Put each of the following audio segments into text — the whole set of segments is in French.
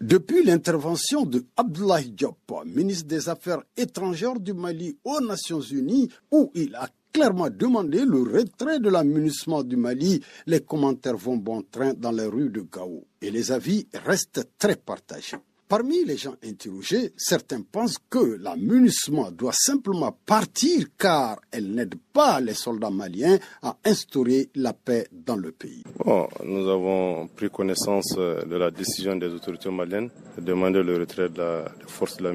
Depuis l'intervention de Abdoulaye Diop, ministre des Affaires étrangères du Mali aux Nations Unies, où il a clairement demandé le retrait de l'amunissement du Mali, les commentaires vont bon train dans les rues de Gao et les avis restent très partagés. Parmi les gens interrogés, certains pensent que la doit simplement partir car elle n'aide pas les soldats maliens à instaurer la paix dans le pays. nous avons pris connaissance de la décision des autorités maliennes de demander le retrait de la force de la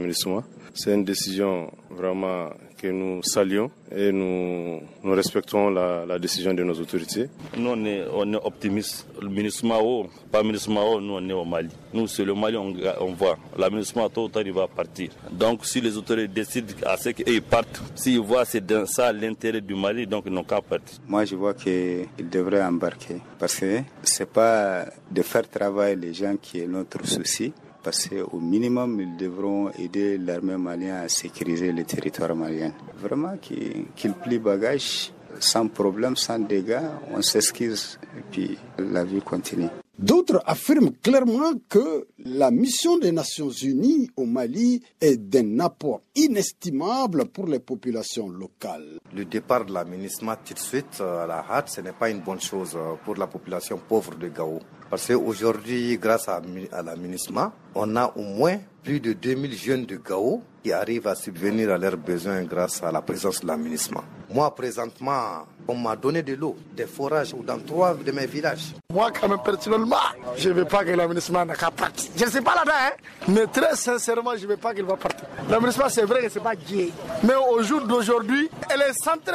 C'est une décision vraiment que nous saluons et nous, nous respectons la, la, décision de nos autorités. Nous, on est, on est optimistes. Le ministre Mao, pas le ministre Mao, nous, on est au Mali. Nous, c'est le Mali, on, on voit. La ministre Mao, tôt ou tard, il va partir. Donc, si les autorités décident à ce qu'ils partent, s'ils voient c'est dans ça l'intérêt du Mali, donc ils n'ont qu'à partir. Moi, je vois qu'ils devraient embarquer parce que c'est pas de faire travailler les gens qui est notre souci parce qu'au minimum, ils devront aider l'armée malienne à sécuriser le territoire malien. Vraiment qu'ils plient bagage sans problème, sans dégâts, on s'excuse et puis la vie continue. D'autres affirment clairement que la mission des Nations Unies au Mali est d'un apport inestimable pour les populations locales. Le départ de la ministre tout de suite euh, à la hâte, ce n'est pas une bonne chose euh, pour la population pauvre de Gao. Parce qu'aujourd'hui, grâce à, la MINISMA, on a au moins plus de 2000 jeunes de Gao qui arrivent à subvenir à leurs besoins grâce à la présence de la MINISMA. Moi, présentement, on m'a donné de l'eau, des forages dans trois de mes villages. Moi, quand même, personnellement, je ne veux pas que la MINISMA n'a qu'à partir. Je ne sais pas là-dedans, hein, mais très sincèrement, je ne veux pas qu'elle va partir. La MINISMA, c'est vrai que ce n'est pas gay. Mais au jour d'aujourd'hui, elle est centrée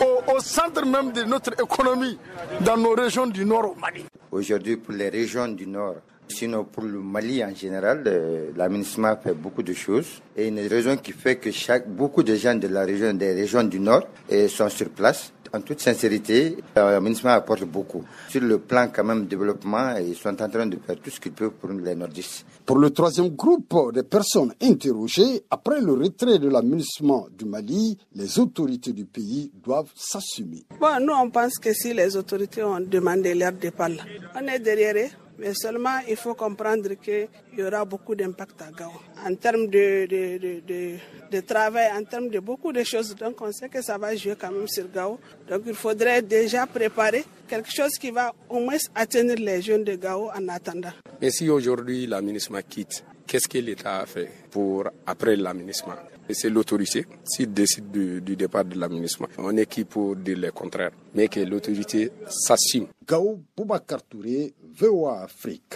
au, au centre même de notre économie dans nos régions du nord au Mali aujourd'hui pour les régions du Nord. Sinon, pour le Mali en général, euh, l'aménagement fait beaucoup de choses. Et une raison qui fait que chaque, beaucoup de gens de la région, des régions du Nord sont sur place. En toute sincérité, l'aménagement apporte beaucoup. Sur le plan quand même développement, ils sont en train de faire tout ce qu'ils peuvent pour les nordistes. Pour le troisième groupe de personnes interrogées, après le retrait de l'aménagement du Mali, les autorités du pays doivent s'assumer. Bon, nous, on pense que si les autorités ont demandé leur départ, on est derrière eux. Mais seulement, il faut comprendre qu'il y aura beaucoup d'impact à Gao. En termes de, de, de, de, travail, en termes de beaucoup de choses. Donc, on sait que ça va jouer quand même sur Gao. Donc, il faudrait déjà préparer quelque chose qui va au moins atteindre les jeunes de Gao en attendant. Mais si aujourd'hui la MINISMA quitte, qu'est-ce que l'État a fait pour après la MINISMA c'est l'autorité. S'il décide du, du, départ de l'aménagement, on est qui pour dire le contraire. Mais que l'autorité s'assume. Gao Boubacar Touré, Sul, África.